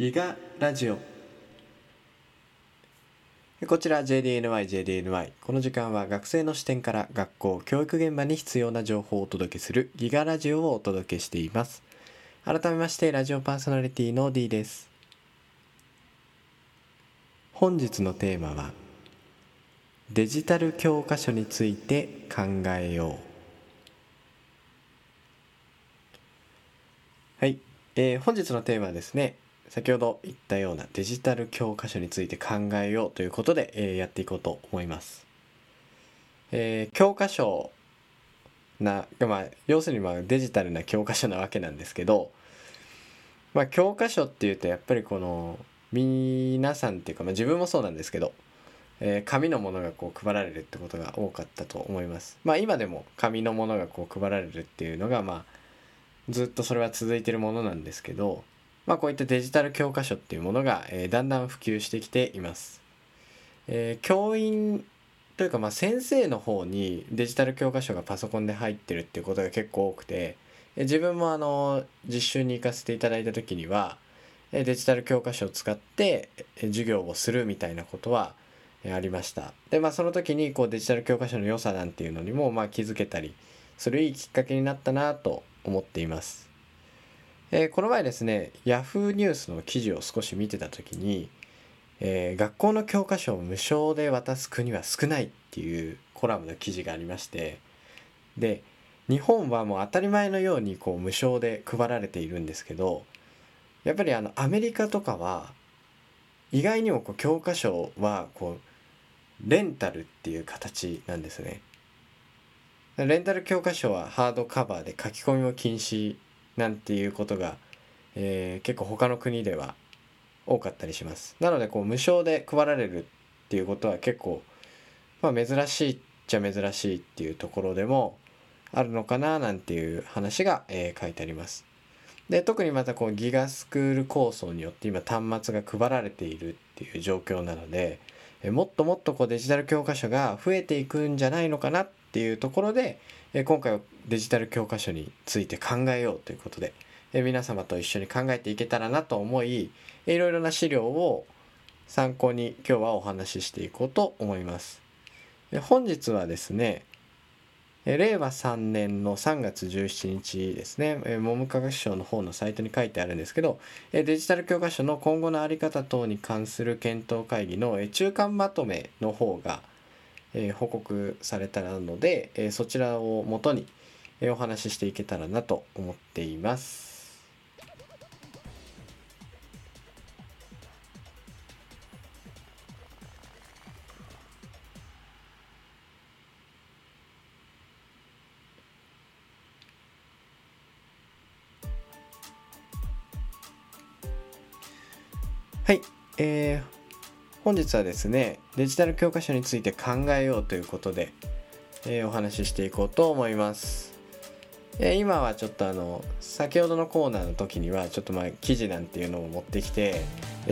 ギガラジオ。こちら JDNY JDNY この時間は学生の視点から学校教育現場に必要な情報をお届けするギガラジオをお届けしています。改めましてラジオパーソナリティの D です。本日のテーマはデジタル教科書について考えよう。はい、えー、本日のテーマはですね先ほど言ったようなデジタル教科書について考えようということで、えー、やっていこうと思います。えー、教科書な、まあ、要するにまあデジタルな教科書なわけなんですけど、まあ、教科書っていうとやっぱりこの皆さんっていうか、まあ、自分もそうなんですけど、えー、紙のものがこう配られるってことが多かったと思います。まあ今でも紙のものがこう配られるっていうのがまあずっとそれは続いてるものなんですけど、まあ、こういったデジタル教科書っていうものが、えー、だんだん普及してきています。えー、教員というかまあ先生の方にデジタル教科書がパソコンで入ってるっていうことが結構多くて自分もあの実習に行かせていただいた時にはデジタル教科書を使って授業をするみたいなことはありました。でまあその時にこうデジタル教科書の良さなんていうのにもまあ気づけたりするいいきっかけになったなと思っています。えー、この前ですね Yahoo ニュースの記事を少し見てた時に、えー、学校の教科書を無償で渡す国は少ないっていうコラムの記事がありましてで日本はもう当たり前のようにこう無償で配られているんですけどやっぱりあのアメリカとかは意外にもこう教科書はこうレンタルっていう形なんですね。レンタル教科書はハードカバーで書き込みも禁止なんていうことが、えー、結構他の国では多かったりします。なのでこう無償で配られるっていうことは結構、まあ、珍しいっちゃ珍しいっていうところでもあるのかななんていう話が、えー、書いてあります。で特にまたこうギガスクール構想によって今端末が配られているっていう状況なのでえもっともっとこうデジタル教科書が増えていくんじゃないのかなっていうところでえ今回はデジタル教科書について考えようということでえ皆様と一緒に考えていけたらなと思いいろいろな資料を参考に今日はお話ししていこうと思います。本日はですね令和3年の3月17日ですね文部科学省の方のサイトに書いてあるんですけどデジタル教科書の今後の在り方等に関する検討会議の中間まとめの方が報告されたのでそちらをもとにお話ししていけたらなと思っています。はい、えー、本日はですねデジタル教科書について考えようということで、えー、お話ししていこうと思います、えー、今はちょっとあの先ほどのコーナーの時にはちょっとまあ記事なんていうのを持ってきて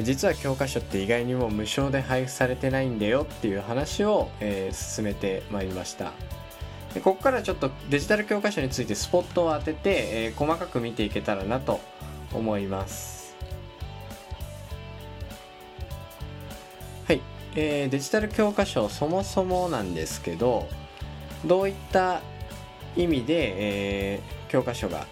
実は教科書って意外にも無償で配布されてないんだよっていう話を、えー、進めてまいりました。でここからちょっとデジタル教科書についてスポットを当てて、え細かく見ていけたらなと思います。はい。えー、デジタル教科書そもそもなんですけどどういった意味で、えー、教科書が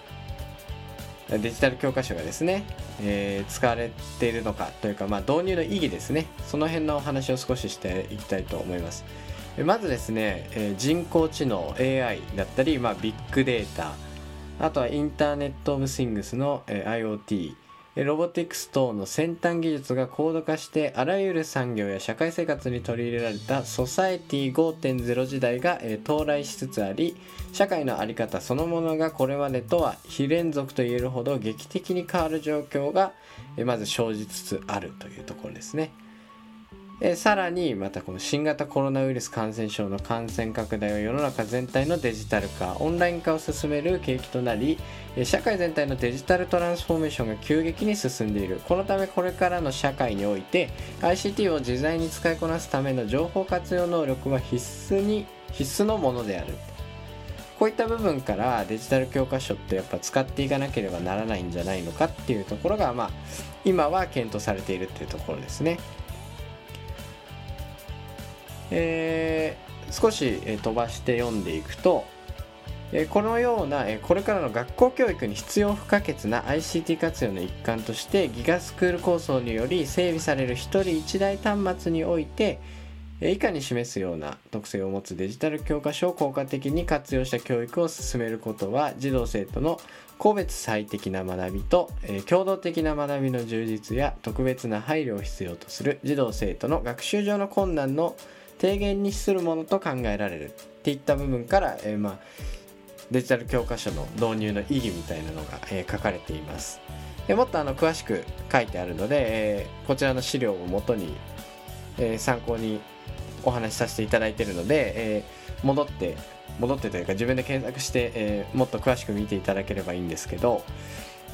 デジタル教科書がですね、えー、使われているのかというか、まあ、導入の意義ですね。その辺のお話を少ししていきたいと思います。まずですね、えー、人工知能 AI だったり、まあ、ビッグデータあとはインターネット・オブ・シングスの、えー、IoT ロボティクス等の先端技術が高度化してあらゆる産業や社会生活に取り入れられたソサエティ5.0時代が到来しつつあり社会の在り方そのものがこれまでとは非連続と言えるほど劇的に変わる状況がまず生じつつあるというところですね。えさらにまたこの新型コロナウイルス感染症の感染拡大は世の中全体のデジタル化オンライン化を進める契機となり社会全体のデジタルトランスフォーメーションが急激に進んでいるこのためこれからの社会において ICT を自在に使いこなすための情報活用能力は必須に必須のものであるこういった部分からデジタル教科書ってやっぱ使っていかなければならないんじゃないのかっていうところがまあ今は検討されているっていうところですね。えー、少し飛ばして読んでいくとえこのようなえこれからの学校教育に必要不可欠な ICT 活用の一環としてギガスクール構想により整備される1人1台端末においてえ以下に示すような特性を持つデジタル教科書を効果的に活用した教育を進めることは児童生徒の個別最適な学びと、え共同的な学びの充実や特別な配慮を必要とする児童生徒の学習上の困難の低減に資するものと考えられるっていった部分から、えー、まあ、デジタル教科書の導入の意義みたいなのが、えー、書かれています。でもっとあの詳しく書いてあるので、えー、こちらの資料をもとに、え参考にお話しさせていただいているので、え戻って戻ってというか自分で検索して、えもっと詳しく見ていただければいいんですけど、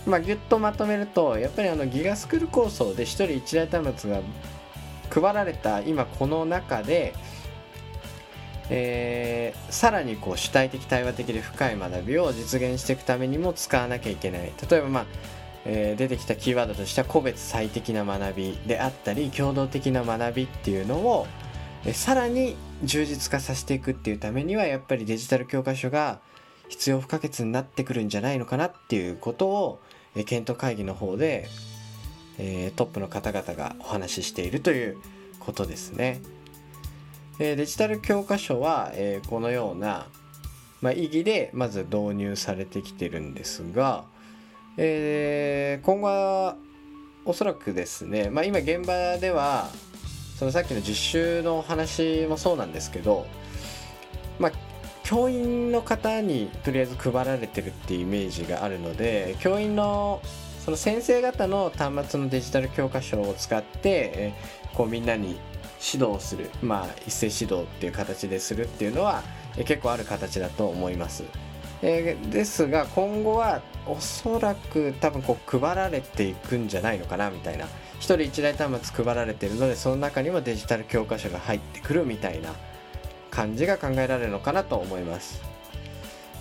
まあ、ギュッとまとめるとやっぱりあのギガスクール構想で1人1台端末が配られた今この中で、えー、さらにこう主体的対話的で深い学びを実現していくためにも使わなきゃいけない。例えばまあえー、出てきたキーワードとしては個別最適な学びであったり共同的な学びっていうのを、えー、さらに充実化させていくっていうためにはやっぱりデジタル教科書が必要不可欠になってくるんじゃないのかなっていうことを、えー、検討会議の方でえー、トップの方々がお話ししているということですね。えー、デジタル教科書は、えー、このような、まあ、意義でまず導入されてきてるんですが、え今後はおそらくですね、まあ、今現場ではそのさっきの実習のお話もそうなんですけど、まあ、教員の方にとりあえず配られてるっていうイメージがあるので教員のその先生方の端末のデジタル教科書を使って、こうみんなに指導する、まあ、一斉指導っていう形でするっていうのは、結構ある形だと思います。えー、ですが今後はおそらく多分こう配られていくんじゃないのかなみたいな1人1台端末配られてるのでその中にもデジタル教科書が入ってくるみたいな感じが考えられるのかなと思います。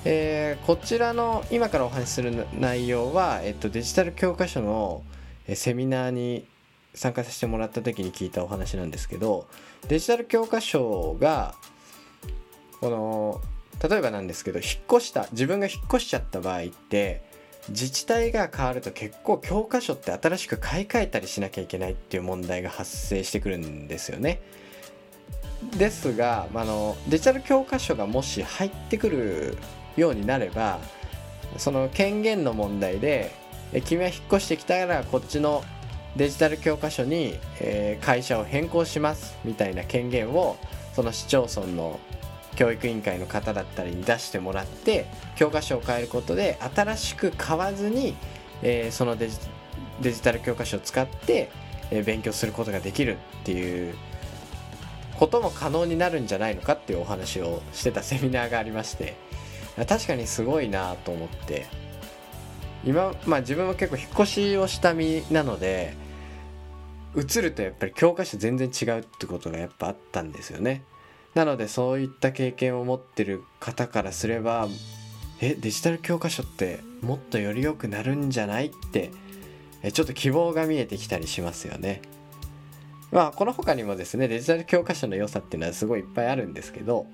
えー、こちらの今からお話しする内容は、えっと、デジタル教科書のセミナーに参加させてもらった時に聞いたお話なんですけどデジタル教科書がこの例えばなんですけど引っ越した自分が引っ越しちゃった場合って自治体が変わると結構教科書って新しく買い替えたりしなきゃいけないっていう問題が発生してくるんですよね。ですがあのデジタル教科書がもし入ってくるようになればその権限の問題で君は引っ越してきたらこっちのデジタル教科書に、え会社を変更しますみたいな権限をその市町村の教育委員会の方だったりに出してもらって教科書を変えることで新しく買わずに、えそのデジデジタル教科書を使って、え勉強することができるっていうことも可能になるんじゃないのかっていうお話をしてたセミナーがありまして。確かにすごいなと思って。今まあ自分は結構引っ越しをした身なので映るとやっぱり教科書全然違うってことがやっぱあったんですよね。なのでそういった経験を持ってる方からすればえデジタル教科書ってもっとより良くなるんじゃないってちょっと希望が見えてきたりしますよね。まあこの他にもですねデジタル教科書の良さっていうのはすごいいっぱいあるんですけど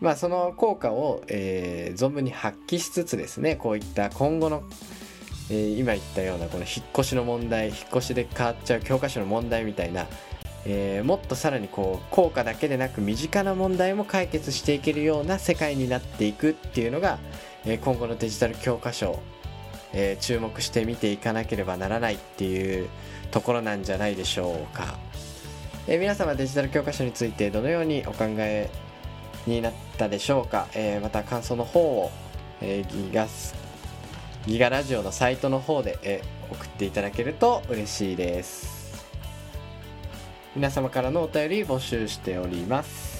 まあ、その効果を、えー、存分に発揮しつつですねこういった今後の、えー、今言ったようなこの引っ越しの問題引っ越しで変わっちゃう教科書の問題みたいな、えー、もっとさらにこう効果だけでなく身近な問題も解決していけるような世界になっていくっていうのが、え今後のデジタル教科書、え注目して見ていかなければならないっていうところなんじゃないでしょうか。え皆様デジタル教科書についてどのようにお考えになったでしょうか、えー、また感想の方を、えー、ギガギガラジオのサイトの方で、えー、送っていただけると嬉しいです。皆様からのお便り募集しております。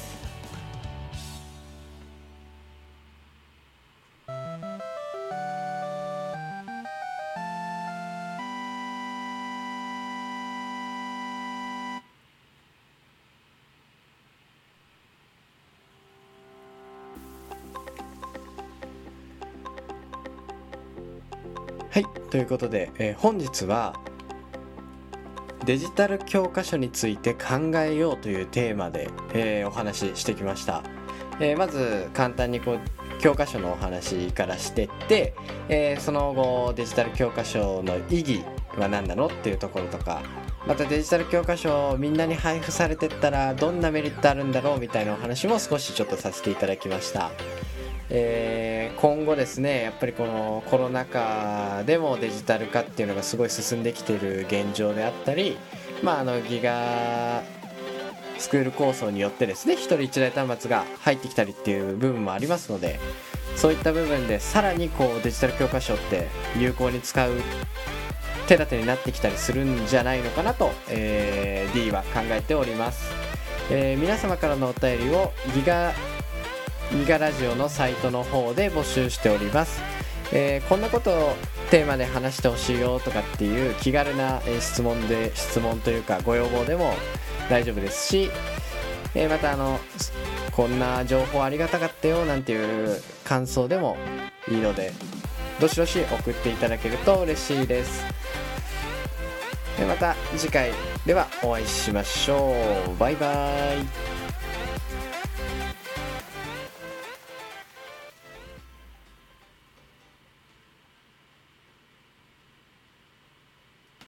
はいということで、えー本日はデジタル教科書について考えようというテーマで、えーお話ししてきました、えーまず簡単にこう教科書のお話からしてって、えその後デジタル教科書の意義は何なのっていうところとかまたデジタル教科書をみんなに配布されてったらどんなメリットあるんだろうみたいなお話も少しちょっとさせていただきました。えー今後ですねやっぱりこのコロナ禍でもデジタル化っていうのがすごい進んできてる現状であったりまああのギガスクール構想によってですね1人1台端末が入ってきたりっていう部分もありますのでそういった部分でさらにこうデジタル教科書って有効に使う手立てになってきたりするんじゃないのかなと、えー D は考えております、えー皆様からのお便りをギガギガラジオのサイトの方で募集しております、えーこんなことをテーマで話してほしいよとかっていう気軽な、質問で質問というかご要望でも大丈夫ですし、えーまたあのこんな情報ありがたかったよなんていう感想でもいいのでどしどし送っていただけると嬉しいです。でまた次回ではお会いしましょう。バイバーイ。